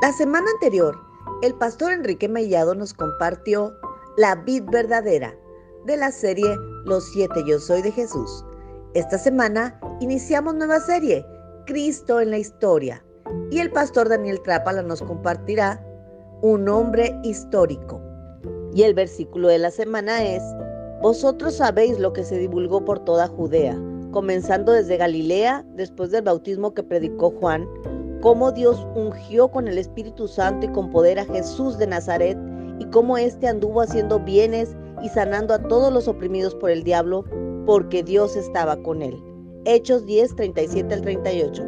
La semana anterior, el pastor Enrique Mellado nos compartió La vid verdadera de la serie Los siete yo soy de Jesús. Esta semana iniciamos nueva serie, Cristo en la historia, y el pastor Daniel Trápala nos compartirá Un hombre histórico. Y el versículo de la semana es, Vosotros sabéis lo que se divulgó por toda Judea, comenzando desde Galilea, después del bautismo que predicó Juan, cómo Dios ungió con el Espíritu Santo y con poder a Jesús de Nazaret y cómo éste anduvo haciendo bienes y sanando a todos los oprimidos por el diablo, porque Dios estaba con él. Hechos 10, 37 al 38.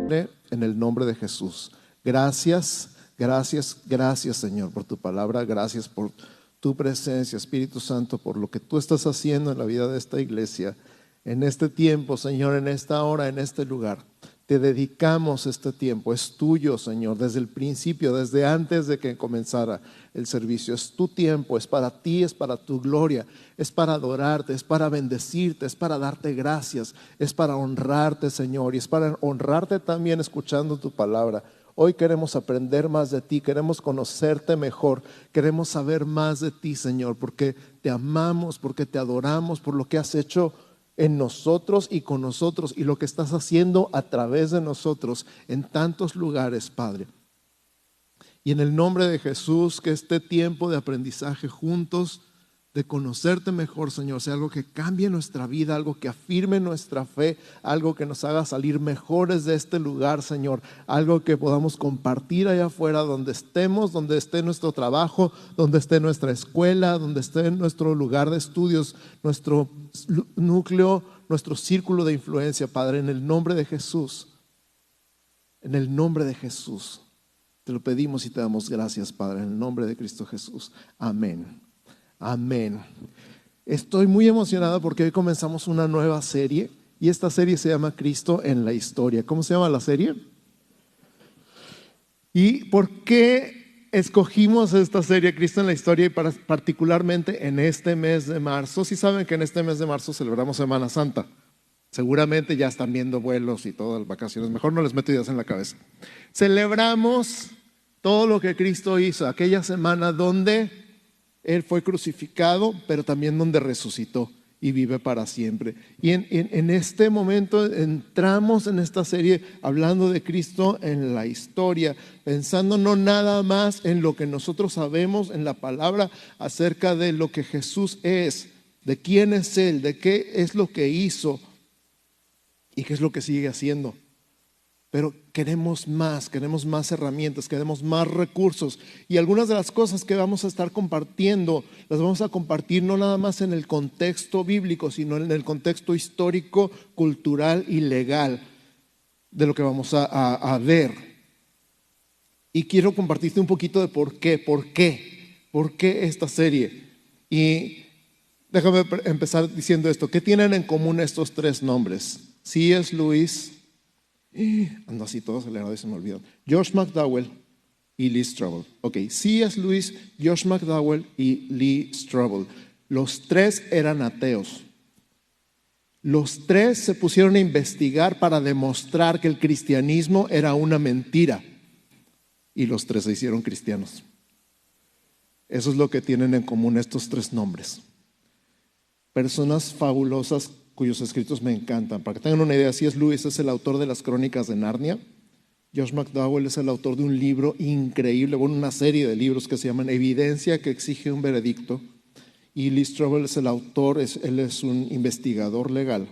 En el nombre de Jesús. Gracias, gracias, gracias Señor por tu palabra, gracias por tu presencia, Espíritu Santo, por lo que tú estás haciendo en la vida de esta iglesia, en este tiempo, Señor, en esta hora, en este lugar. Te dedicamos este tiempo, es tuyo, Señor, desde el principio, desde antes de que comenzara el servicio. Es tu tiempo, es para ti, es para tu gloria, es para adorarte, es para bendecirte, es para darte gracias, es para honrarte, Señor, y es para honrarte también escuchando tu palabra. Hoy queremos aprender más de ti, queremos conocerte mejor, queremos saber más de ti, Señor, porque te amamos, porque te adoramos, por lo que has hecho en nosotros y con nosotros y lo que estás haciendo a través de nosotros en tantos lugares, Padre. Y en el nombre de Jesús, que este tiempo de aprendizaje juntos de conocerte mejor, Señor, sea algo que cambie nuestra vida, algo que afirme nuestra fe, algo que nos haga salir mejores de este lugar, Señor, algo que podamos compartir allá afuera, donde estemos, donde esté nuestro trabajo, donde esté nuestra escuela, donde esté nuestro lugar de estudios, nuestro núcleo, nuestro círculo de influencia, Padre, en el nombre de Jesús. En el nombre de Jesús. Te lo pedimos y te damos gracias, Padre, en el nombre de Cristo Jesús. Amén. Amén. Estoy muy emocionado porque hoy comenzamos una nueva serie y esta serie se llama Cristo en la historia. ¿Cómo se llama la serie? ¿Y por qué escogimos esta serie Cristo en la historia y particularmente en este mes de marzo? Si saben que en este mes de marzo celebramos Semana Santa. Seguramente ya están viendo vuelos y todas las vacaciones. Mejor no les meto ideas en la cabeza. Celebramos todo lo que Cristo hizo, aquella semana donde él fue crucificado, pero también donde resucitó y vive para siempre. Y en, este momento entramos en esta serie hablando de Cristo en la historia, pensando no nada más en lo que nosotros sabemos en la palabra acerca de lo que Jesús es, de quién es Él, de qué es lo que hizo y qué es lo que sigue haciendo. Pero queremos más, queremos más herramientas, queremos más recursos. Y algunas de las cosas que vamos a estar compartiendo, las vamos a compartir no nada más en el contexto bíblico, sino en el contexto histórico, cultural y legal de lo que vamos a, ver. Y quiero compartirte un poquito de por qué, por qué, por qué esta serie. Y déjame empezar diciendo esto. ¿Qué tienen en común estos tres nombres? Sí es Luis, Ando así todo acelerado y se me olvidó. Josh McDowell y Lee Strobel. Ok, C.S. Lewis, Josh McDowell y Lee Strobel. Los tres eran ateos. Los tres se pusieron a investigar para demostrar que el cristianismo era una mentira. Y los tres se hicieron cristianos. Eso es lo que tienen en común estos tres nombres. Personas fabulosas cuyos escritos me encantan. Para que tengan una idea, C.S. Lewis es el autor de las crónicas de Narnia. Josh McDowell es el autor de un libro increíble, bueno, una serie de libros que se llaman Evidencia que exige un veredicto. Y Lee Strobel es el autor, él es un investigador legal,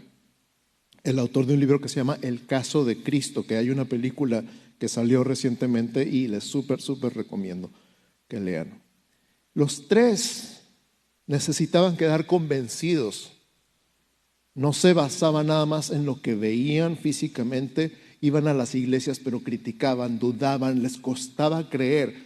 el autor de un libro que se llama El caso de Cristo, que hay una película que salió recientemente y les súper, súper recomiendo que lean. Los tres necesitaban quedar convencidos no se basaba nada más en lo que veían físicamente, iban a las iglesias pero criticaban, dudaban, les costaba creer,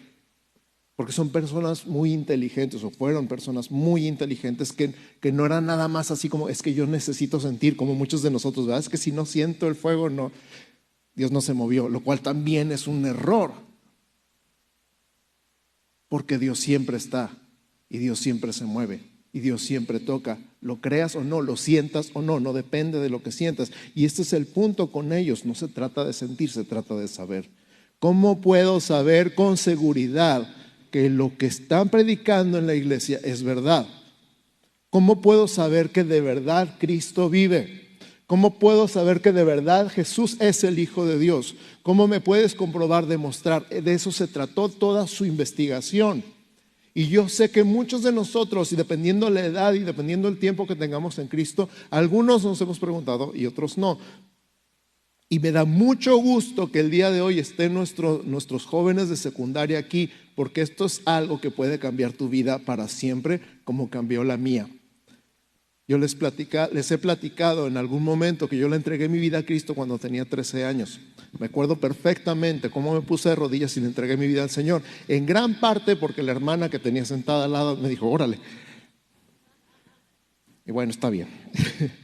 porque son personas muy inteligentes o fueron personas muy inteligentes que, que no eran nada más así como es que yo necesito sentir, como muchos de nosotros, ¿verdad? Es que si no siento el fuego, no, Dios no se movió, lo cual también es un error, porque Dios siempre está y Dios siempre se mueve y Dios siempre toca, lo creas o no, lo sientas o no, no depende de lo que sientas. Y este es el punto con ellos, no se trata de sentir, se trata de saber. ¿Cómo puedo saber con seguridad que lo que están predicando en la iglesia es verdad? ¿Cómo puedo saber que de verdad Cristo vive? ¿Cómo puedo saber que de verdad Jesús es el Hijo de Dios? ¿Cómo me puedes comprobar, demostrar? De eso se trató toda su investigación. Y yo sé que muchos de nosotros, y dependiendo la edad y dependiendo el tiempo que tengamos en Cristo, algunos nos hemos preguntado y otros no. Y me da mucho gusto que el día de hoy estén nuestros jóvenes de secundaria aquí, porque esto es algo que puede cambiar tu vida para siempre, como cambió la mía. Yo les, he platicado en algún momento que yo le entregué mi vida a Cristo cuando tenía 13 años. Me acuerdo perfectamente cómo me puse de rodillas y le entregué mi vida al Señor. En gran parte porque la hermana que tenía sentada al lado me dijo, órale. Y bueno, está bien.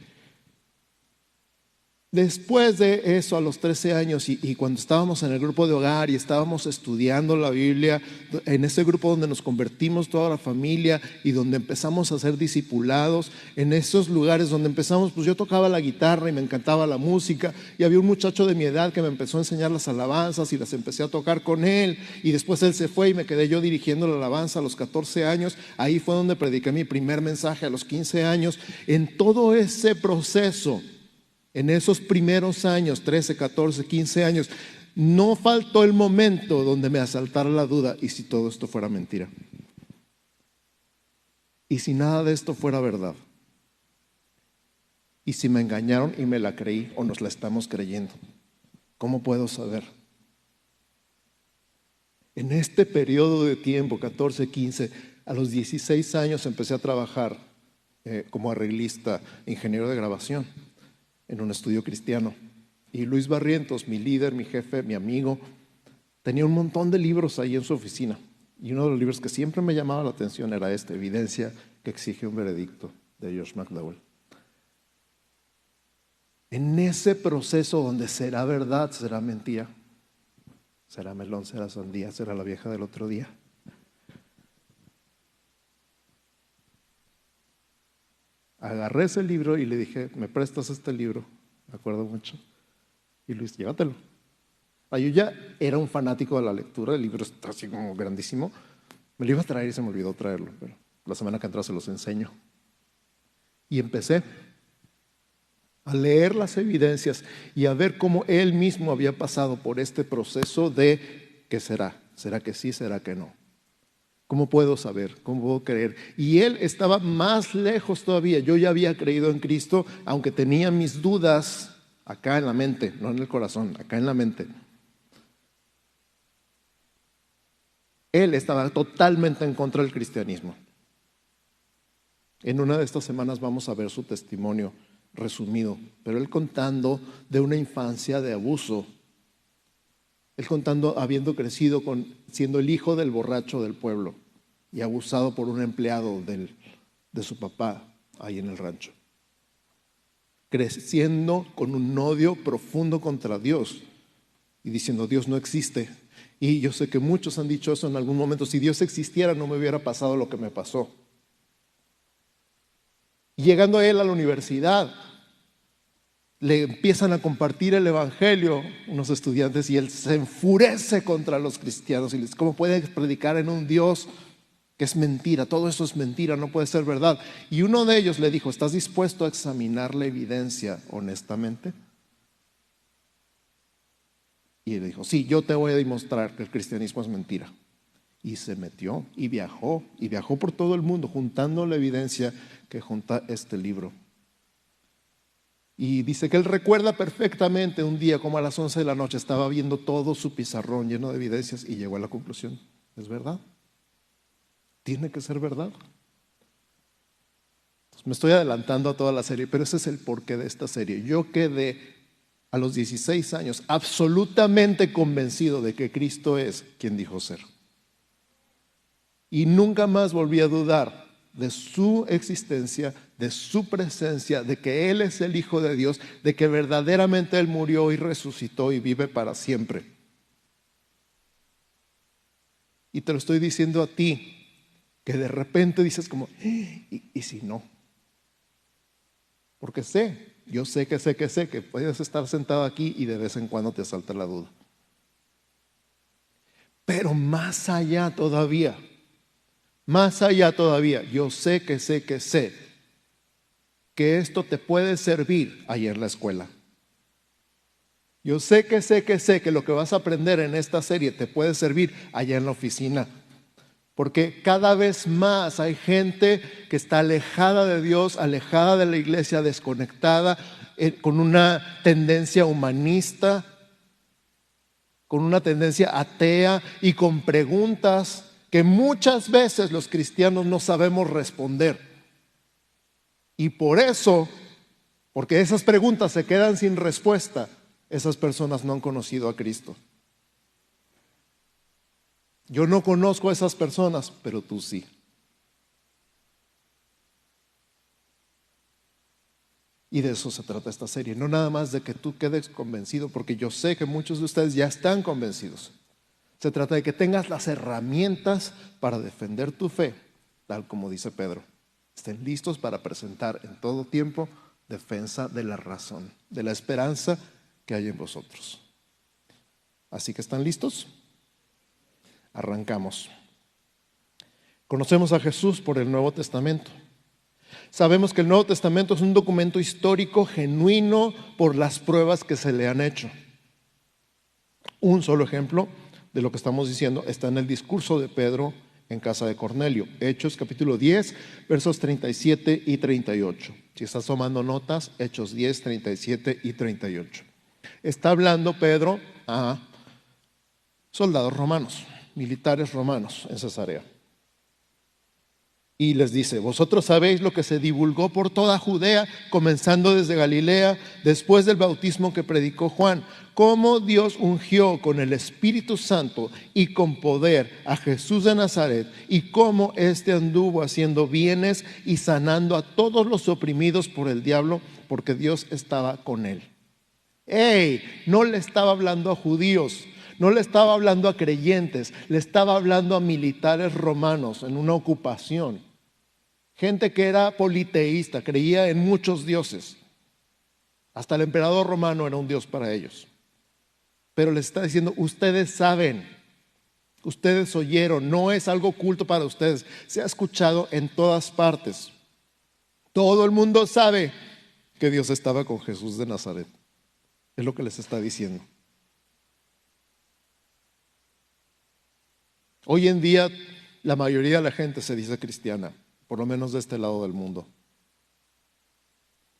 Después de eso, a los 13 años, y, cuando estábamos en el grupo de hogar y estábamos estudiando la Biblia, en ese grupo donde nos convertimos toda la familia y donde empezamos a ser discipulados, en esos lugares donde empezamos, pues yo tocaba la guitarra y me encantaba la música, y había un muchacho de mi edad que me empezó a enseñar las alabanzas y las empecé a tocar con él, y después él se fue y me quedé yo dirigiendo la alabanza a los 14 años, ahí fue donde prediqué mi primer mensaje a los 15 años, en todo ese proceso en esos primeros años, 13, 14, 15 años, no faltó el momento donde me asaltara la duda, ¿y si todo esto fuera mentira? ¿Y si nada de esto fuera verdad? ¿Y si me engañaron y me la creí o nos la estamos creyendo? ¿Cómo puedo saber? En este periodo de tiempo, 14, 15, a los 16 años empecé a trabajar eh, como arreglista, ingeniero de grabación en un estudio cristiano. Y Luis Barrientos, mi líder, mi jefe, mi amigo, tenía un montón de libros ahí en su oficina. Y uno de los libros que siempre me llamaba la atención era este, Evidencia que exige un veredicto, de Josh McDowell. En ese proceso donde será verdad, será mentira, será melón, será sandía, será la vieja del otro día. Agarré ese libro y le dije, ¿me prestas este libro? Me acuerdo mucho. Y Luis, llévatelo. Ah, yo ya era un fanático de la lectura, el libro está así como grandísimo. Me lo iba a traer y se me olvidó traerlo, pero la semana que entra se los enseño. Y empecé a leer las evidencias y a ver cómo él mismo había pasado por este proceso de ¿qué será? ¿Será que sí? ¿Será que no? ¿Cómo puedo saber? ¿Cómo puedo creer? Y él estaba más lejos todavía. Yo ya había creído en Cristo, aunque tenía mis dudas acá en la mente, no en el corazón, acá en la mente. Él estaba totalmente en contra del cristianismo. En una de estas semanas vamos a ver su testimonio resumido, pero él contando de una infancia de abuso él contando, habiendo crecido con, siendo el hijo del borracho del pueblo y abusado por un empleado de su papá ahí en el rancho. Creciendo con un odio profundo contra Dios y diciendo, Dios no existe. Y yo sé que muchos han dicho eso en algún momento, si Dios existiera no me hubiera pasado lo que me pasó. llegando a él a la universidad, le empiezan a compartir el Evangelio unos estudiantes y él se enfurece contra los cristianos y les ¿cómo pueden predicar en un Dios que es mentira? Todo eso es mentira, no puede ser verdad. Y uno de ellos le dijo, ¿estás dispuesto a examinar la evidencia honestamente? Y él dijo, sí, yo te voy a demostrar que el cristianismo es mentira. Y se metió y viajó, y viajó por todo el mundo juntando la evidencia que junta este libro. Y dice que él recuerda perfectamente un día como a las 11 de la noche estaba viendo todo su pizarrón lleno de evidencias y llegó a la conclusión, es verdad, tiene que ser verdad. me estoy adelantando a toda la serie, pero ese es el porqué de esta serie. Yo quedé a los 16 años absolutamente convencido de que Cristo es quien dijo ser. Y nunca más volví a dudar de su existencia, de su presencia, de que Él es el Hijo de Dios, de que verdaderamente Él murió y resucitó y vive para siempre. Y te lo estoy diciendo a ti, que de repente dices como, ¿y, y si no? Porque sé, yo sé que sé que sé que puedes estar sentado aquí y de vez en cuando te salta la duda. Pero más allá todavía, más allá todavía, yo sé que sé que sé que esto te puede servir en la escuela. Yo sé que sé que sé que lo que vas a aprender en esta serie te puede servir allá en la oficina. Porque cada vez más hay gente que está alejada de Dios, alejada de la iglesia, desconectada, eh, con una tendencia humanista, con una tendencia atea y con preguntas que muchas veces los cristianos no sabemos responder. Y por eso, porque esas preguntas se quedan sin respuesta, esas personas no han conocido a Cristo. Yo no conozco a esas personas, pero tú sí. Y de eso se trata esta serie. No nada más de que tú quedes convencido, porque yo sé que muchos de ustedes ya están convencidos. Se trata de que tengas las herramientas para defender tu fe, tal como dice Pedro. Estén listos para presentar en todo tiempo defensa de la razón, de la esperanza que hay en vosotros. Así que están listos. Arrancamos. Conocemos a Jesús por el Nuevo Testamento. Sabemos que el Nuevo Testamento es un documento histórico genuino por las pruebas que se le han hecho. Un solo ejemplo de lo que estamos diciendo está en el discurso de Pedro en casa de Cornelio, Hechos capítulo 10, versos 37 y 38. Si estás tomando notas, Hechos 10, 37 y 38. Está hablando Pedro a soldados romanos militares romanos en Cesarea. Y les dice, vosotros sabéis lo que se divulgó por toda Judea, comenzando desde Galilea, después del bautismo que predicó Juan, cómo Dios ungió con el Espíritu Santo y con poder a Jesús de Nazaret, y cómo éste anduvo haciendo bienes y sanando a todos los oprimidos por el diablo, porque Dios estaba con él. ¡Ey! No le estaba hablando a judíos, no le estaba hablando a creyentes, le estaba hablando a militares romanos en una ocupación. Gente que era politeísta, creía en muchos dioses. Hasta el emperador romano era un dios para ellos. Pero les está diciendo, ustedes saben, ustedes oyeron, no es algo oculto para ustedes, se ha escuchado en todas partes. Todo el mundo sabe que Dios estaba con Jesús de Nazaret. Es lo que les está diciendo. Hoy en día la mayoría de la gente se dice cristiana, por lo menos de este lado del mundo.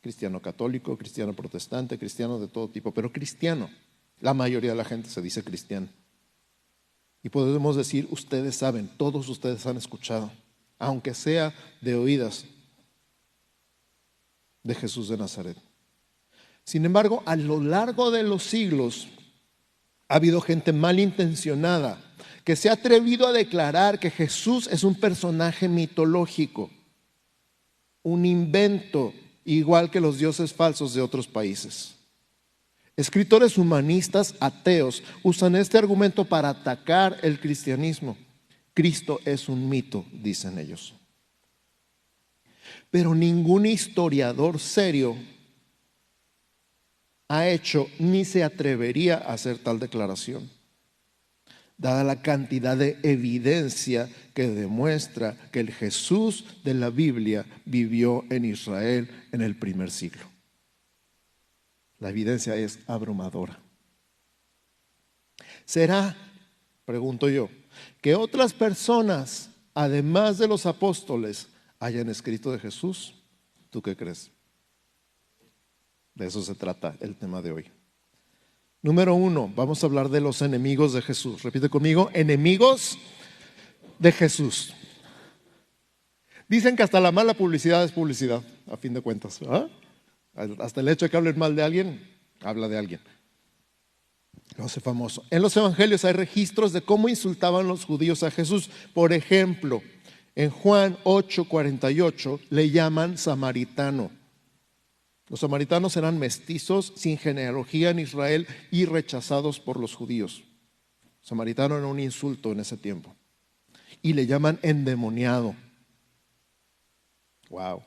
Cristiano católico, cristiano protestante, cristiano de todo tipo, pero cristiano. La mayoría de la gente se dice cristiano. Y podemos decir, ustedes saben, todos ustedes han escuchado, aunque sea de oídas, de Jesús de Nazaret. Sin embargo, a lo largo de los siglos ha habido gente malintencionada que se ha atrevido a declarar que Jesús es un personaje mitológico, un invento igual que los dioses falsos de otros países. Escritores humanistas ateos usan este argumento para atacar el cristianismo. Cristo es un mito, dicen ellos. Pero ningún historiador serio ha hecho ni se atrevería a hacer tal declaración dada la cantidad de evidencia que demuestra que el Jesús de la Biblia vivió en Israel en el primer siglo. La evidencia es abrumadora. ¿Será, pregunto yo, que otras personas, además de los apóstoles, hayan escrito de Jesús? ¿Tú qué crees? De eso se trata el tema de hoy. Número uno, vamos a hablar de los enemigos de Jesús. Repite conmigo, enemigos de Jesús. Dicen que hasta la mala publicidad es publicidad, a fin de cuentas. Hasta el hecho de que hablen mal de alguien, habla de alguien. Lo hace famoso. En los evangelios hay registros de cómo insultaban los judíos a Jesús. Por ejemplo, en Juan 8:48 le llaman samaritano. Los samaritanos eran mestizos sin genealogía en Israel y rechazados por los judíos. Samaritano era un insulto en ese tiempo. Y le llaman endemoniado. Wow.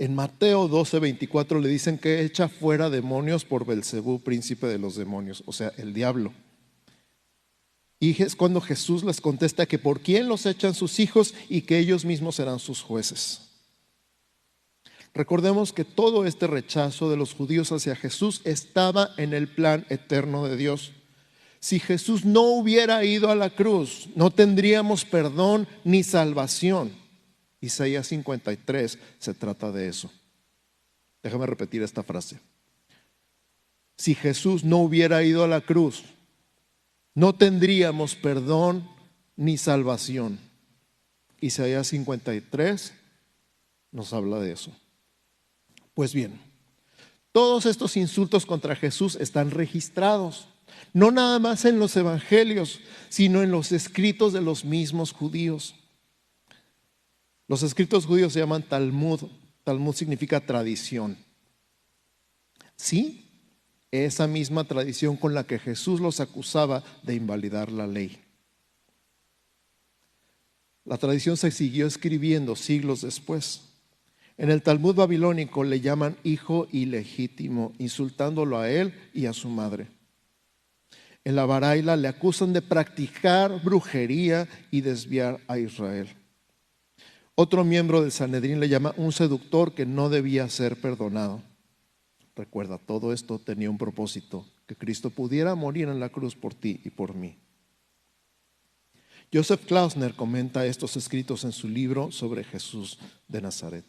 En Mateo 12, 24 le dicen que echa fuera demonios por Belcebú, príncipe de los demonios, o sea, el diablo. Y es cuando Jesús les contesta que por quién los echan sus hijos y que ellos mismos serán sus jueces. Recordemos que todo este rechazo de los judíos hacia Jesús estaba en el plan eterno de Dios. Si Jesús no hubiera ido a la cruz, no tendríamos perdón ni salvación. Isaías 53 se trata de eso. Déjame repetir esta frase. Si Jesús no hubiera ido a la cruz, no tendríamos perdón ni salvación. Isaías 53 nos habla de eso. Pues bien, todos estos insultos contra Jesús están registrados, no nada más en los evangelios, sino en los escritos de los mismos judíos. Los escritos judíos se llaman Talmud. Talmud significa tradición. Sí, esa misma tradición con la que Jesús los acusaba de invalidar la ley. La tradición se siguió escribiendo siglos después. En el Talmud babilónico le llaman hijo ilegítimo, insultándolo a él y a su madre. En la Baraila le acusan de practicar brujería y desviar a Israel. Otro miembro del Sanedrín le llama un seductor que no debía ser perdonado. Recuerda, todo esto tenía un propósito, que Cristo pudiera morir en la cruz por ti y por mí. Joseph Klausner comenta estos escritos en su libro sobre Jesús de Nazaret,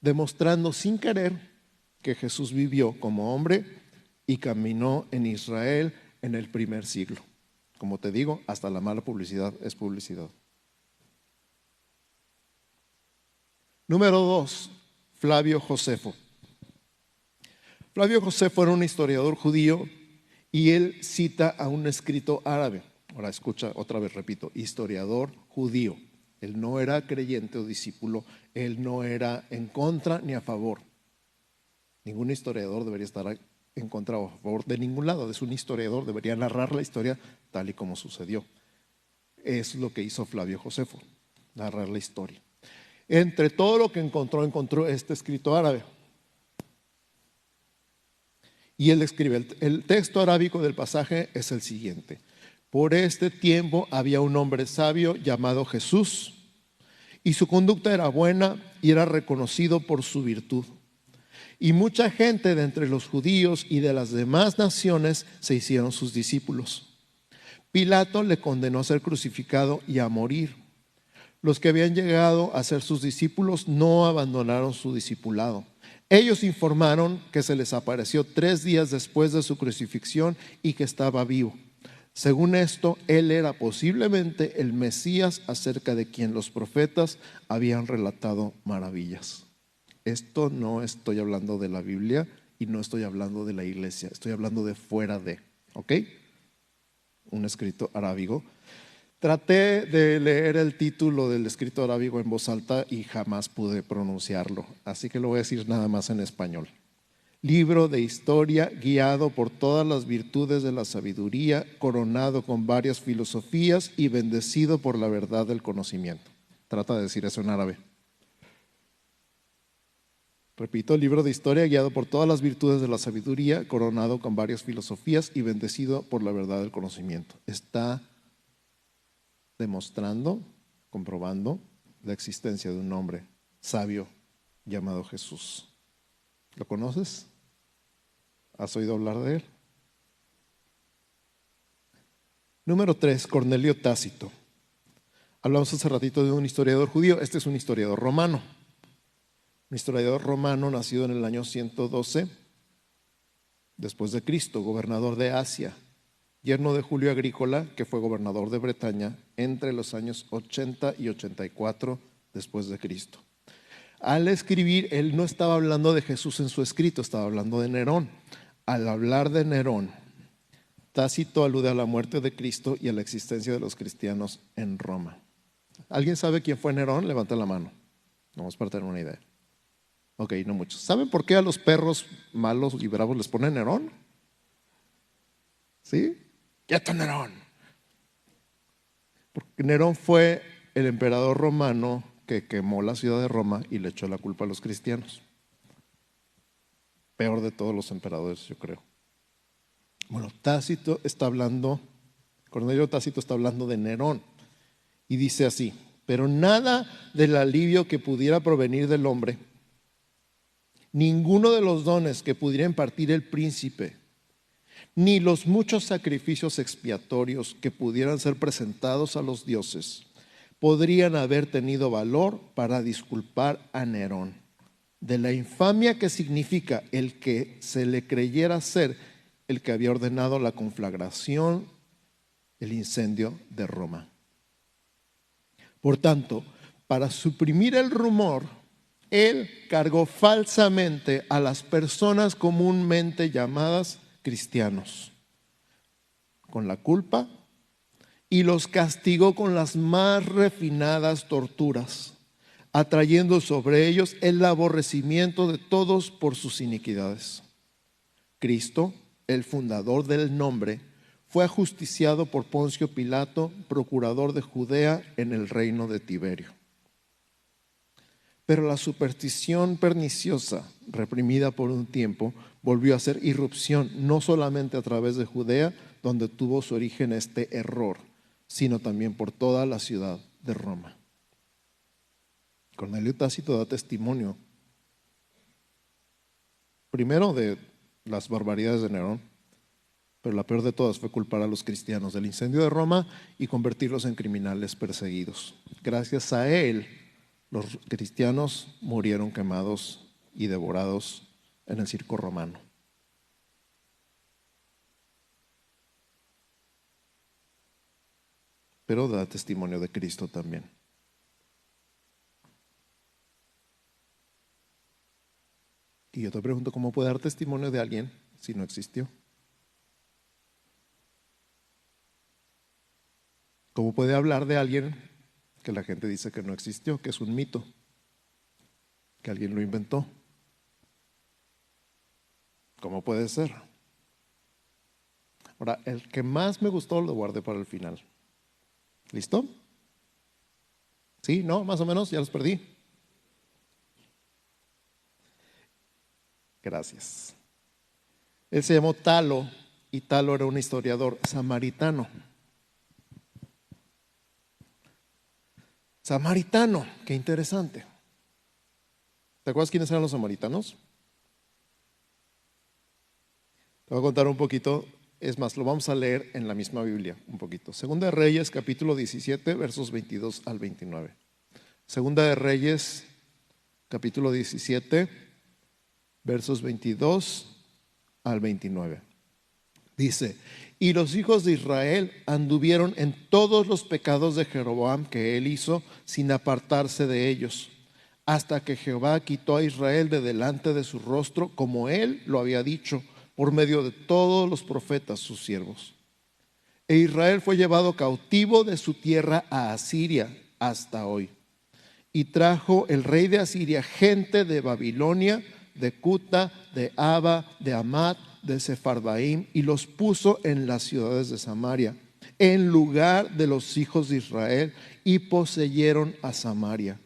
demostrando sin querer que Jesús vivió como hombre y caminó en Israel en el primer siglo. Como te digo, hasta la mala publicidad es publicidad. Número dos, Flavio Josefo. Flavio Josefo era un historiador judío y él cita a un escrito árabe. Ahora escucha otra vez, repito, historiador judío. Él no era creyente o discípulo, él no era en contra ni a favor. Ningún historiador debería estar en contra o a favor de ningún lado. Es un historiador, debería narrar la historia tal y como sucedió. Es lo que hizo Flavio Josefo, narrar la historia. Entre todo lo que encontró, encontró este escrito árabe. Y él escribe, el, texto arábico del pasaje es el siguiente. Por este tiempo había un hombre sabio llamado Jesús, y su conducta era buena y era reconocido por su virtud. Y mucha gente de entre los judíos y de las demás naciones se hicieron sus discípulos. Pilato le condenó a ser crucificado y a morir. Los que habían llegado a ser sus discípulos no abandonaron su discipulado. Ellos informaron que se les apareció tres días después de su crucifixión y que estaba vivo. Según esto, él era posiblemente el Mesías acerca de quien los profetas habían relatado maravillas. Esto no estoy hablando de la Biblia y no estoy hablando de la iglesia, estoy hablando de fuera de, ¿ok? Un escrito arábigo Traté de leer el título del escrito arábigo en voz alta y jamás pude pronunciarlo, así que lo voy a decir nada más en español. Libro de historia guiado por todas las virtudes de la sabiduría, coronado con varias filosofías y bendecido por la verdad del conocimiento. Trata de decir eso en árabe. Repito, libro de historia guiado por todas las virtudes de la sabiduría, coronado con varias filosofías y bendecido por la verdad del conocimiento. Está demostrando, comprobando la existencia de un hombre sabio llamado Jesús. ¿Lo conoces? ¿Has oído hablar de él? Número tres, Cornelio Tácito. Hablamos hace ratito de un historiador judío, este es un historiador romano. Un historiador romano nacido en el año 112 después de Cristo, gobernador de Asia, yerno de Julio Agrícola, que fue gobernador de Bretaña entre los años 80 y 84 después de Cristo. Al escribir, él no estaba hablando de Jesús en su escrito, estaba hablando de Nerón. Al hablar de Nerón, Tácito alude a la muerte de Cristo y a la existencia de los cristianos en Roma. ¿Alguien sabe quién fue Nerón? Levanta la mano. Vamos para tener una idea. Ok, no muchos. ¿Saben por qué a los perros malos y bravos les pone Nerón? ¿Sí? Está Nerón. Porque Nerón fue el emperador romano que quemó la ciudad de Roma y le echó la culpa a los cristianos. Peor de todos los emperadores, yo creo. Bueno, Tácito está hablando Cornelio Tácito está hablando de Nerón y dice así, pero nada del alivio que pudiera provenir del hombre, ninguno de los dones que pudiera impartir el príncipe, ni los muchos sacrificios expiatorios que pudieran ser presentados a los dioses, podrían haber tenido valor para disculpar a Nerón de la infamia que significa el que se le creyera ser el que había ordenado la conflagración, el incendio de Roma. Por tanto, para suprimir el rumor, él cargó falsamente a las personas comúnmente llamadas cristianos con la culpa y los castigó con las más refinadas torturas, atrayendo sobre ellos el aborrecimiento de todos por sus iniquidades. Cristo, el fundador del nombre, fue ajusticiado por Poncio Pilato, procurador de Judea en el reino de Tiberio. Pero la superstición perniciosa, reprimida por un tiempo, volvió a hacer irrupción, no solamente a través de Judea, donde tuvo su origen este error, sino también por toda la ciudad de Roma. Cornelio Tácito da testimonio, primero de las barbaridades de Nerón, pero la peor de todas fue culpar a los cristianos del incendio de Roma y convertirlos en criminales perseguidos. Gracias a él, los cristianos murieron quemados y devorados en el circo romano. Pero da testimonio de Cristo también. Y yo te pregunto, ¿cómo puede dar testimonio de alguien si no existió? ¿Cómo puede hablar de alguien que la gente dice que no existió, que es un mito, que alguien lo inventó. ¿Cómo puede ser? Ahora, el que más me gustó lo guardé para el final. ¿Listo? ¿Sí? ¿No? Más o menos, ya los perdí. Gracias. Él se llamó Talo y Talo era un historiador samaritano. Samaritano, qué interesante. ¿Te acuerdas quiénes eran los samaritanos? Te voy a contar un poquito, es más, lo vamos a leer en la misma Biblia, un poquito. Segunda de Reyes, capítulo 17, versos 22 al 29. Segunda de Reyes, capítulo 17, versos 22 al 29. Dice, y los hijos de Israel anduvieron en todos los pecados de Jeroboam que él hizo sin apartarse de ellos, hasta que Jehová quitó a Israel de delante de su rostro, como él lo había dicho, por medio de todos los profetas sus siervos. E Israel fue llevado cautivo de su tierra a Asiria hasta hoy. Y trajo el rey de Asiria gente de Babilonia, de Cuta, de Aba, de Amat, de Sefarbaim y los puso en las ciudades de Samaria, en lugar de los hijos de Israel, y poseyeron a Samaria.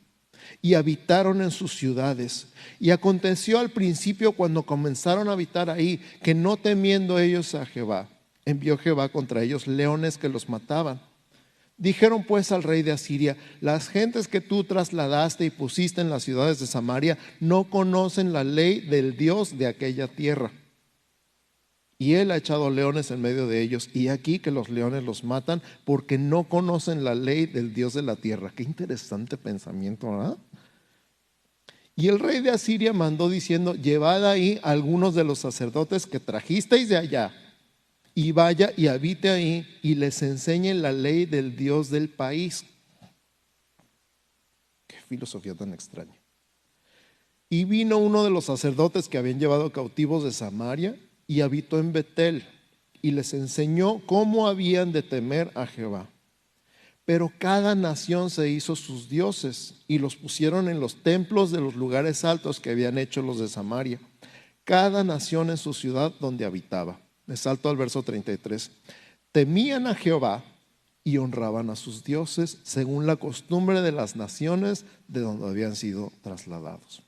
Y habitaron en sus ciudades. Y aconteció al principio cuando comenzaron a habitar ahí, que no temiendo ellos a Jehová, envió Jehová contra ellos leones que los mataban. Dijeron pues al rey de Asiria, las gentes que tú trasladaste y pusiste en las ciudades de Samaria no conocen la ley del Dios de aquella tierra y él ha echado leones en medio de ellos. Y aquí que los leones los matan porque no conocen la ley del Dios de la tierra. Qué interesante pensamiento, ¿verdad? Y el rey de Asiria mandó diciendo, llevad ahí algunos de los sacerdotes que trajisteis de allá, y vaya y habite ahí y les enseñe la ley del Dios del país. Qué filosofía tan extraña. Y vino uno de los sacerdotes que habían llevado cautivos de Samaria y habitó en Betel y les enseñó cómo habían de temer a Jehová. Pero cada nación se hizo sus dioses y los pusieron en los templos de los lugares altos que habían hecho los de Samaria, cada nación en su ciudad donde habitaba. Me salto al verso 33. Temían a Jehová y honraban a sus dioses según la costumbre de las naciones de donde habían sido trasladados.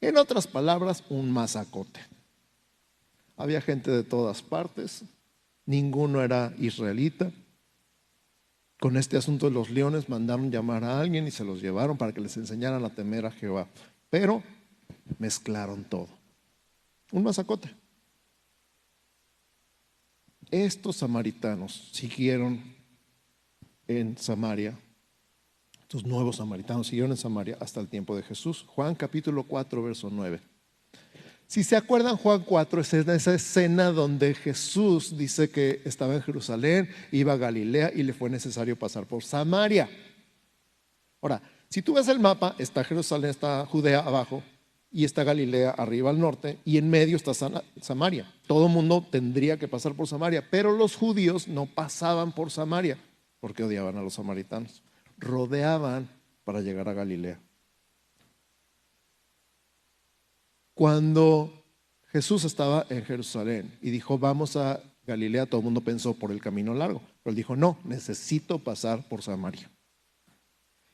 En otras palabras, un masacote. Había gente de todas partes, ninguno era israelita, Con este asunto de los leones mandaron llamar a alguien y se los llevaron para que les enseñaran a temer a Jehová. Pero mezclaron todo. Un masacote. Estos samaritanos siguieron en Samaria, estos nuevos samaritanos siguieron en Samaria hasta el tiempo de Jesús. Juan capítulo 4, verso 9. Si se acuerdan, Juan 4 es esa escena donde Jesús dice que estaba en Jerusalén, iba a Galilea y le fue necesario pasar por Samaria. Ahora, si tú ves el mapa, está Jerusalén, está Judea abajo, y está Galilea arriba al norte y en medio está Samaria. Todo mundo tendría que pasar por Samaria, pero los judíos no pasaban por Samaria porque odiaban a los samaritanos. Rodeaban para llegar a Galilea. Cuando Jesús estaba en Jerusalén y dijo, vamos a Galilea, todo el mundo pensó por el camino largo, pero él dijo, no, necesito pasar por Samaria.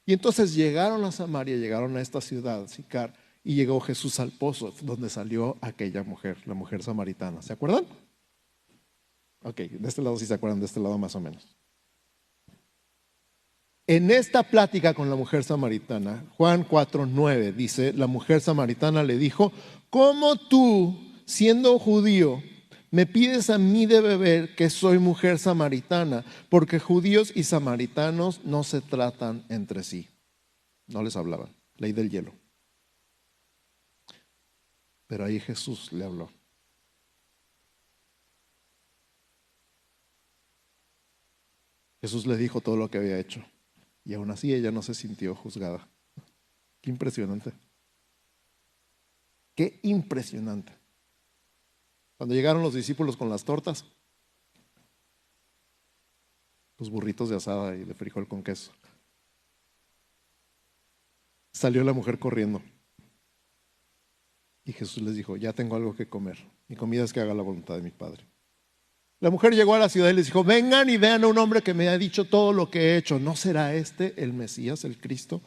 Y entonces llegaron a Samaria, llegaron a esta ciudad, Sicar, y llegó Jesús al pozo donde salió aquella mujer, la mujer samaritana. ¿Se acuerdan? Ok, de este lado sí se acuerdan, de este lado más o menos. En esta plática con la mujer samaritana, Juan 4:9 dice, la mujer samaritana le dijo, ¿cómo tú, siendo judío, me pides a mí de beber que soy mujer samaritana? Porque judíos y samaritanos no se tratan entre sí. No les hablaban, ley del hielo. Pero ahí Jesús le habló. Jesús le dijo todo lo que había hecho. Y aún así ella no se sintió juzgada. Qué impresionante. Qué impresionante. Cuando llegaron los discípulos con las tortas, los burritos de asada y de frijol con queso, salió la mujer corriendo. Y Jesús les dijo, ya tengo algo que comer. Mi comida es que haga la voluntad de mi Padre. La mujer llegó a la ciudad y les dijo, vengan y vean a un hombre que me ha dicho todo lo que he hecho. ¿No será este el Mesías, el Cristo?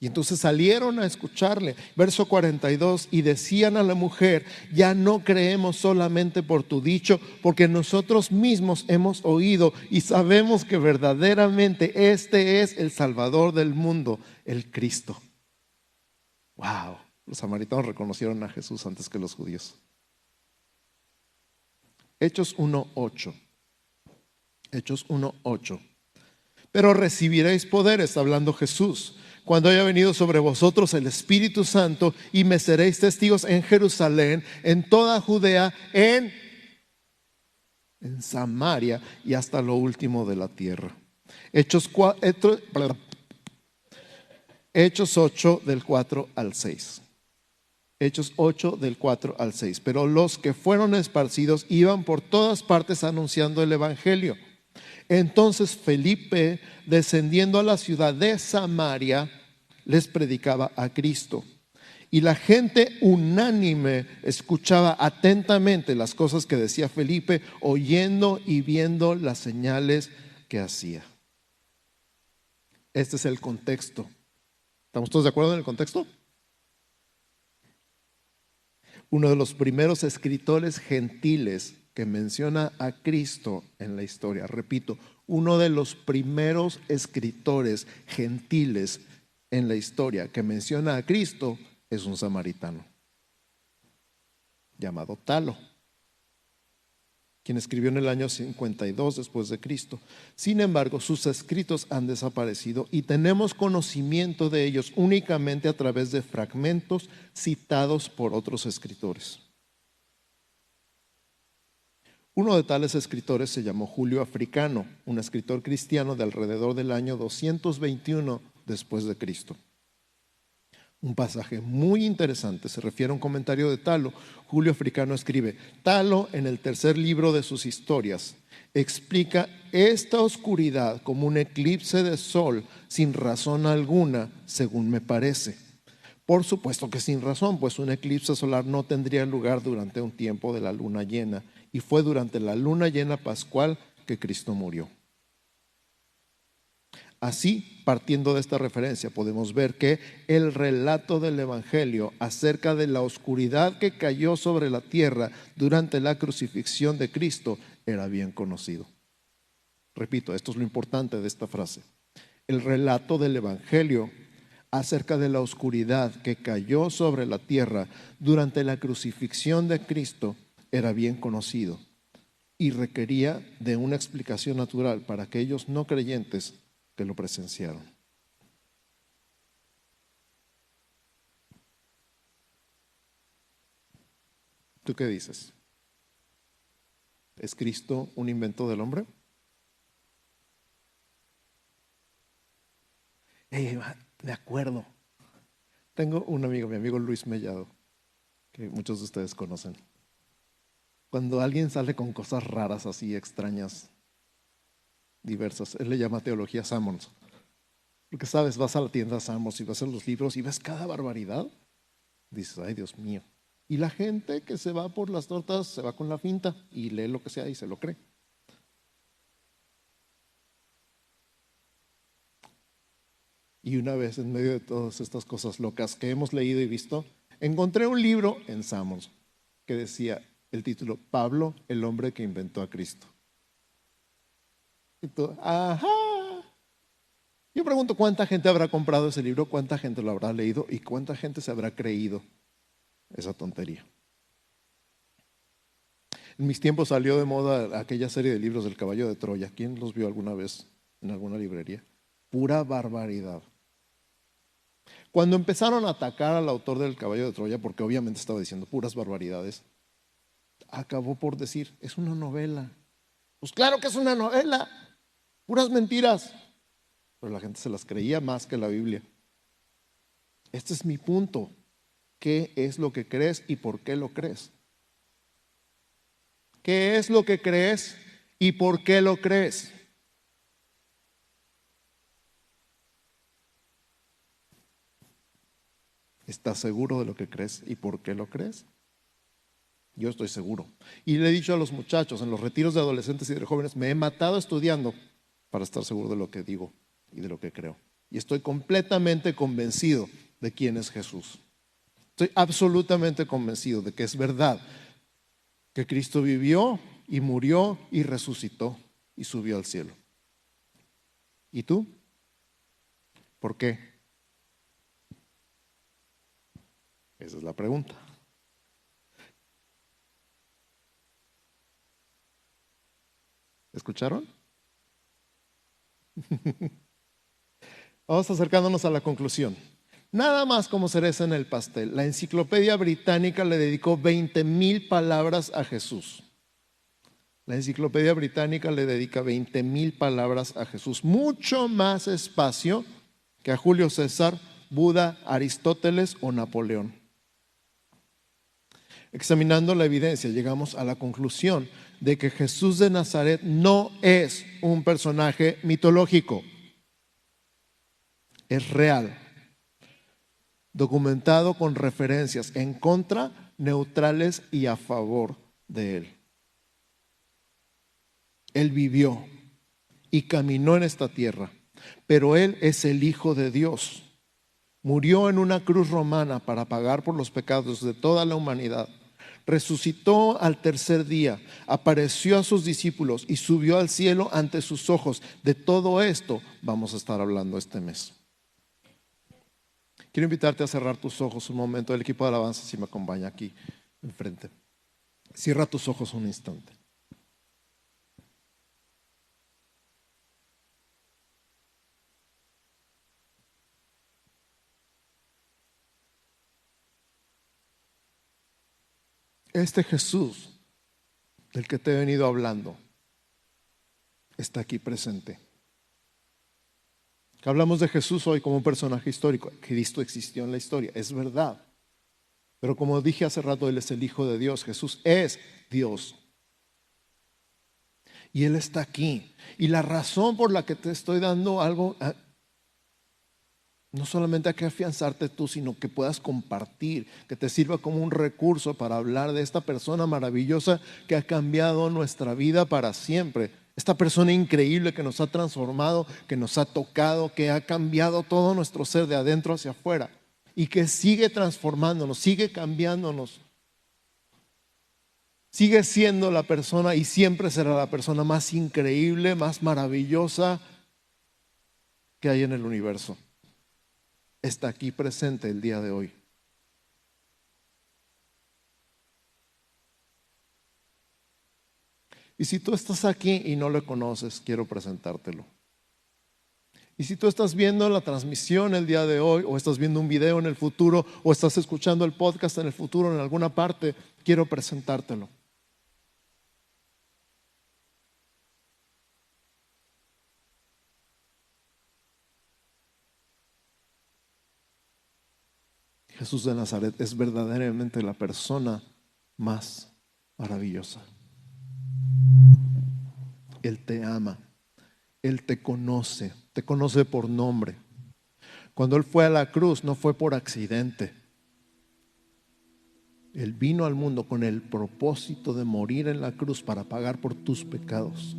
Y entonces salieron a escucharle. Verso 42, y decían a la mujer, ya no creemos solamente por tu dicho, porque nosotros mismos hemos oído y sabemos que verdaderamente este es el Salvador del mundo, el Cristo. Wow. Los samaritanos reconocieron a Jesús antes que los judíos. Hechos 1.8. Hechos 1.8. Pero recibiréis poder, está hablando Jesús, cuando haya venido sobre vosotros el Espíritu Santo y me seréis testigos en Jerusalén, en toda Judea, en, en Samaria y hasta lo último de la tierra. Hechos, Hechos 8 del 4 al 6. Hechos 8 del 4 al 6. Pero los que fueron esparcidos iban por todas partes anunciando el Evangelio. Entonces Felipe, descendiendo a la ciudad de Samaria, les predicaba a Cristo. Y la gente unánime escuchaba atentamente las cosas que decía Felipe, oyendo y viendo las señales que hacía. Este es el contexto. ¿Estamos todos de acuerdo en el contexto? Uno de los primeros escritores gentiles que menciona a Cristo en la historia. Repito, uno de los primeros escritores gentiles en la historia que menciona a Cristo es un samaritano llamado Talo quien escribió en el año 52 después de Cristo. Sin embargo, sus escritos han desaparecido y tenemos conocimiento de ellos únicamente a través de fragmentos citados por otros escritores. Uno de tales escritores se llamó Julio Africano, un escritor cristiano de alrededor del año 221 después de Cristo un pasaje muy interesante, se refiere a un comentario de Talo. Julio Africano escribe, Talo en el tercer libro de sus historias explica esta oscuridad como un eclipse de sol sin razón alguna, según me parece. Por supuesto que sin razón, pues un eclipse solar no tendría lugar durante un tiempo de la luna llena, y fue durante la luna llena pascual que Cristo murió. Así, partiendo de esta referencia, podemos ver que el relato del Evangelio acerca de la oscuridad que cayó sobre la tierra durante la crucifixión de Cristo era bien conocido. Repito, esto es lo importante de esta frase. El relato del Evangelio acerca de la oscuridad que cayó sobre la tierra durante la crucifixión de Cristo era bien conocido y requería de una explicación natural para aquellos no creyentes que lo presenciaron. ¿Tú qué dices? ¿Es Cristo un invento del hombre? de acuerdo. Tengo un amigo, mi amigo Luis Mellado, que muchos de ustedes conocen. Cuando alguien sale con cosas raras así, extrañas, diversas, él le llama teología Sammons. Porque sabes, vas a la tienda Sammons y vas a los libros y ves cada barbaridad. Dices, ay Dios mío. Y la gente que se va por las tortas se va con la finta y lee lo que sea y se lo cree. Y una vez en medio de todas estas cosas locas que hemos leído y visto, encontré un libro en Samos que decía el título Pablo, el hombre que inventó a Cristo. Ajá. Yo pregunto cuánta gente habrá comprado ese libro, cuánta gente lo habrá leído y cuánta gente se habrá creído esa tontería. En mis tiempos salió de moda aquella serie de libros del caballo de Troya. ¿Quién los vio alguna vez en alguna librería? Pura barbaridad. Cuando empezaron a atacar al autor del caballo de Troya, porque obviamente estaba diciendo puras barbaridades, acabó por decir, es una novela. Pues claro que es una novela, puras mentiras. Pero la gente se las creía más que la Biblia. Este es mi punto. ¿Qué es lo que crees y por qué lo crees? ¿Qué es lo que crees y por qué lo crees? ¿Estás seguro de lo que crees y por qué lo crees? Yo estoy seguro. Y le he dicho a los muchachos en los retiros de adolescentes y de jóvenes, me he matado estudiando para estar seguro de lo que digo y de lo que creo. Y estoy completamente convencido de quién es Jesús. Estoy absolutamente convencido de que es verdad que Cristo vivió y murió y resucitó y subió al cielo. ¿Y tú? ¿Por qué? Esa es la pregunta. ¿Escucharon? Vamos acercándonos a la conclusión. Nada más como cereza en el pastel. La enciclopedia británica le dedicó 20 mil palabras a Jesús. La enciclopedia británica le dedica 20 mil palabras a Jesús. Mucho más espacio que a Julio César, Buda, Aristóteles o Napoleón. Examinando la evidencia, llegamos a la conclusión de que Jesús de Nazaret no es un personaje mitológico, es real, documentado con referencias en contra, neutrales y a favor de él. Él vivió y caminó en esta tierra, pero él es el Hijo de Dios. Murió en una cruz romana para pagar por los pecados de toda la humanidad resucitó al tercer día, apareció a sus discípulos y subió al cielo ante sus ojos. De todo esto vamos a estar hablando este mes. Quiero invitarte a cerrar tus ojos un momento. El equipo de alabanza, si me acompaña aquí enfrente. Cierra tus ojos un instante. Este Jesús del que te he venido hablando está aquí presente. hablamos de Jesús hoy como un personaje histórico. Cristo existió en la historia, es verdad. Pero como dije hace rato, Él es el Hijo de Dios. Jesús es Dios. Y Él está aquí. Y la razón por la que te estoy dando algo no solamente hay que afianzarte tú, sino que puedas compartir, que te sirva como un recurso para hablar de esta persona maravillosa que ha cambiado nuestra vida para siempre. Esta persona increíble que nos ha transformado, que nos ha tocado, que ha cambiado todo nuestro ser de adentro hacia afuera y que sigue transformándonos, sigue cambiándonos. Sigue siendo la persona y siempre será la persona más increíble, más maravillosa que hay en el universo. Está aquí presente el día de hoy. Y si tú estás aquí y no le conoces, quiero presentártelo. Y si tú estás viendo la transmisión el día de hoy, o estás viendo un video en el futuro, o estás escuchando el podcast en el futuro en alguna parte, quiero presentártelo. Jesús de Nazaret es verdaderamente la persona más maravillosa. Él te ama, Él te conoce, te conoce por nombre. Cuando Él fue a la cruz no fue por accidente. Él vino al mundo con el propósito de morir en la cruz para pagar por tus pecados.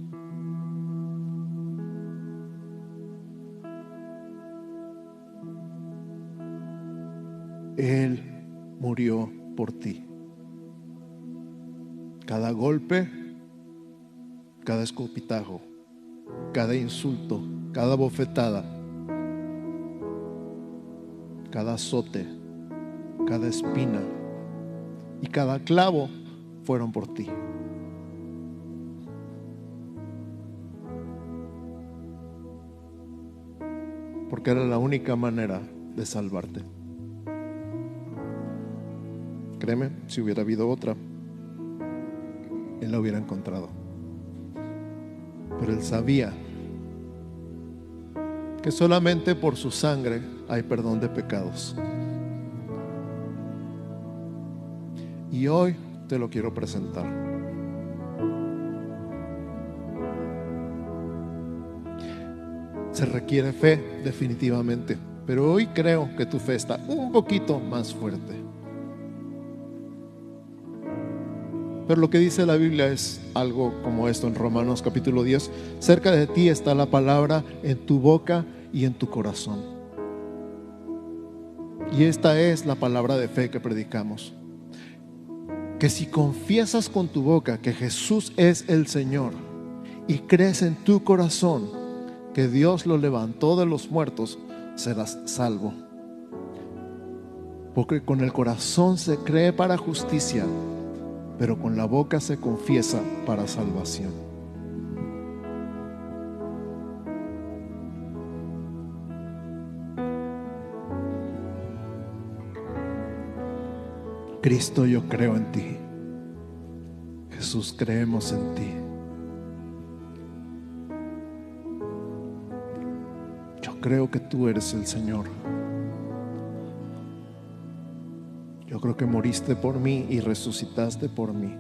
Él murió por ti. Cada golpe, cada escopitajo, cada insulto, cada bofetada, cada azote, cada espina y cada clavo fueron por ti. Porque era la única manera de salvarte. Si hubiera habido otra, él la hubiera encontrado. Pero él sabía que solamente por su sangre hay perdón de pecados. Y hoy te lo quiero presentar. Se requiere fe, definitivamente, pero hoy creo que tu fe está un poquito más fuerte. Pero lo que dice la Biblia es algo como esto en Romanos capítulo 10. Cerca de ti está la palabra en tu boca y en tu corazón. Y esta es la palabra de fe que predicamos. Que si confiesas con tu boca que Jesús es el Señor y crees en tu corazón que Dios lo levantó de los muertos, serás salvo. Porque con el corazón se cree para justicia pero con la boca se confiesa para salvación. Cristo, yo creo en ti. Jesús, creemos en ti. Yo creo que tú eres el Señor. Yo creo que moriste por mí y resucitaste por mí,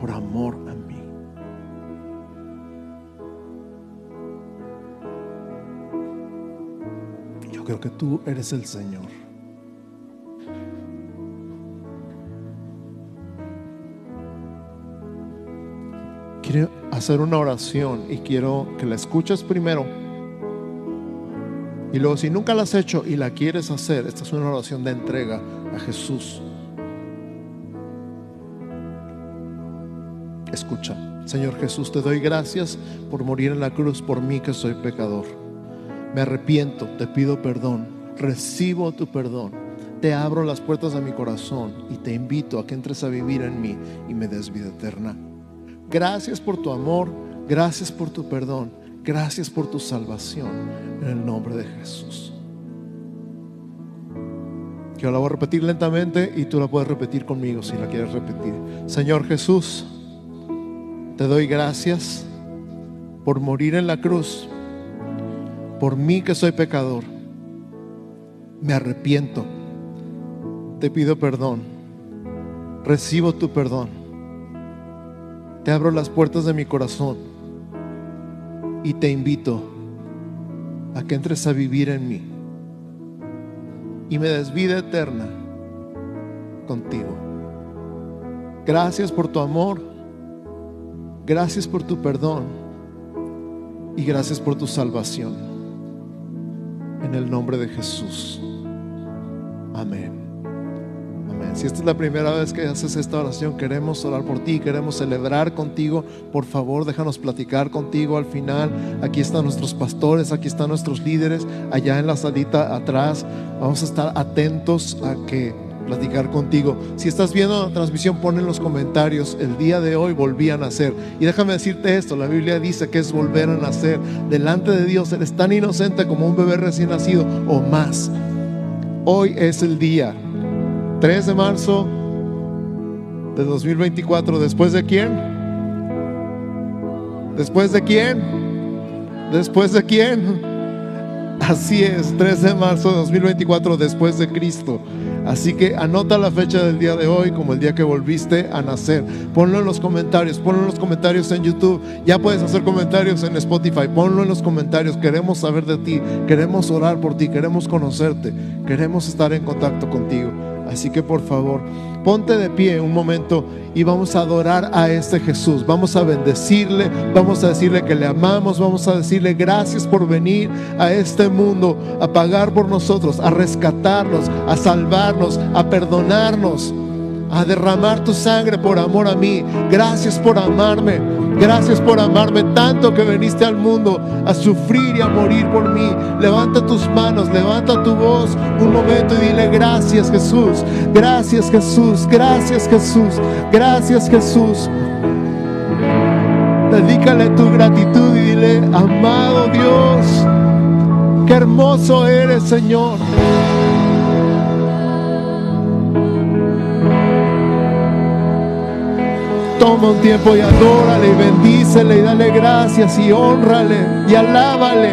por amor a mí. Yo creo que tú eres el Señor. Quiero hacer una oración y quiero que la escuches primero y luego, si nunca la has hecho y la quieres hacer, esta es una oración de entrega a Jesús. Escucha, Señor Jesús, te doy gracias por morir en la cruz por mí que soy pecador. Me arrepiento, te pido perdón, recibo tu perdón, te abro las puertas de mi corazón y te invito a que entres a vivir en mí y me des vida eterna. Gracias por tu amor, gracias por tu perdón Gracias por tu salvación en el nombre de Jesús. Yo la voy a repetir lentamente y tú la puedes repetir conmigo si la quieres repetir. Señor Jesús, te doy gracias por morir en la cruz, por mí que soy pecador. Me arrepiento, te pido perdón, recibo tu perdón, te abro las puertas de mi corazón y te invito a que entres a vivir en mí y me des vida eterna contigo. Gracias por tu amor, gracias por tu perdón y gracias por tu salvación. En el nombre de Jesús. Amén. Si esta es la primera vez que haces esta oración, queremos orar por ti, queremos celebrar contigo. Por favor, déjanos platicar contigo al final. Aquí están nuestros pastores, aquí están nuestros líderes, allá en la salita atrás. Vamos a estar atentos a que platicar contigo. Si estás viendo la transmisión, pon en los comentarios, el día de hoy volví a nacer. Y déjame decirte esto, la Biblia dice que es volver a nacer. Delante de Dios eres tan inocente como un bebé recién nacido o más. Hoy es el día, 3 de marzo de 2024. ¿Después de quién? ¿Después de quién? ¿Después de quién? Así es, 3 de marzo de 2024, después de Cristo. Así que anota la fecha del día de hoy como el día que volviste a nacer. Ponlo en los comentarios, ponlo en los comentarios en YouTube. Ya puedes hacer comentarios en Spotify. Ponlo en los comentarios. Queremos saber de ti, queremos orar por ti, queremos conocerte, queremos estar en contacto contigo. Así que por favor, ponte de pie un momento y vamos a adorar a este Jesús. Vamos a bendecirle, vamos a decirle que le amamos, vamos a decirle gracias por venir a este mundo, a pagar por nosotros, a rescatarnos, a salvarnos, a perdonarnos a derramar tu sangre por amor a mí. Gracias por amarme. Gracias por amarme tanto que viniste al mundo a sufrir y a morir por mí. Levanta tus manos, levanta tu voz un momento y dile gracias Jesús. Gracias Jesús. Gracias Jesús. Gracias Jesús. Dedícale tu gratitud y dile, amado Dios, qué hermoso eres Señor. Toma un tiempo y adórale y bendícele y dale gracias y honrale y alábale.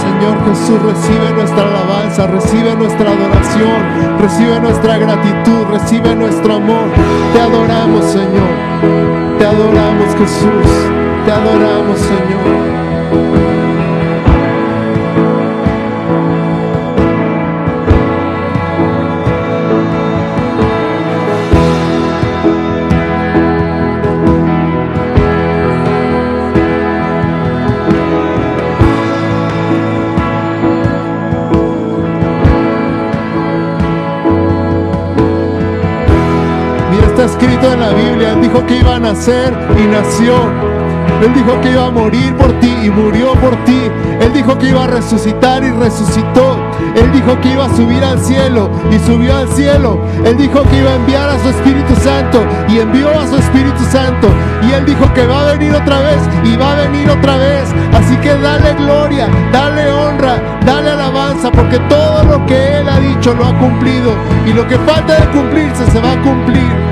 Señor Jesús, recibe nuestra alabanza, recibe nuestra adoración, recibe nuestra gratitud, recibe nuestro amor. Te adoramos, Señor. Te adoramos, Jesús. Te adoramos, Señor. Que iba a nacer y nació. Él dijo que iba a morir por ti y murió por ti. Él dijo que iba a resucitar y resucitó. Él dijo que iba a subir al cielo y subió al cielo. Él dijo que iba a enviar a su Espíritu Santo y envió a su Espíritu Santo. Y Él dijo que va a venir otra vez y va a venir otra vez. Así que dale gloria, dale honra, dale alabanza, porque todo lo que Él ha dicho lo ha cumplido. Y lo que falta de cumplirse se va a cumplir.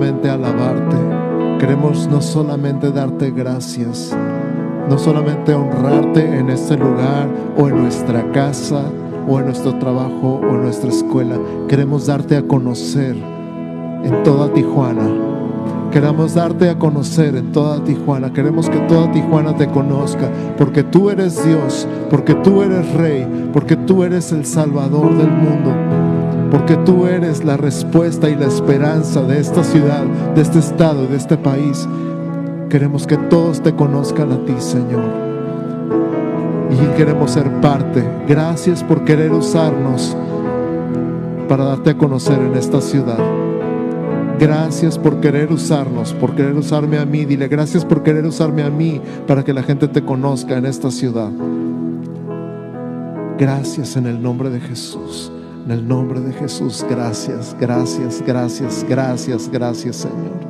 Solamente alabarte, queremos no solamente darte gracias, no solamente honrarte en este lugar o en nuestra casa o en nuestro trabajo o en nuestra escuela, queremos darte a conocer en toda Tijuana. Queremos darte a conocer en toda Tijuana. Queremos que toda Tijuana te conozca. Porque tú eres Dios. Porque tú eres Rey. Porque tú eres el Salvador del mundo porque tú eres la respuesta y la esperanza de esta ciudad, de este estado, de este país. Queremos que todos te conozcan a ti, Señor. Y queremos ser parte. Gracias por querer usarnos para darte a conocer en esta ciudad. Gracias por querer usarnos, por querer usarme a mí. Dile, gracias por querer usarme a mí para que la gente te conozca en esta ciudad. Gracias en el nombre de Jesús. En el nombre de Jesús, gracias, gracias, gracias, gracias, gracias Señor.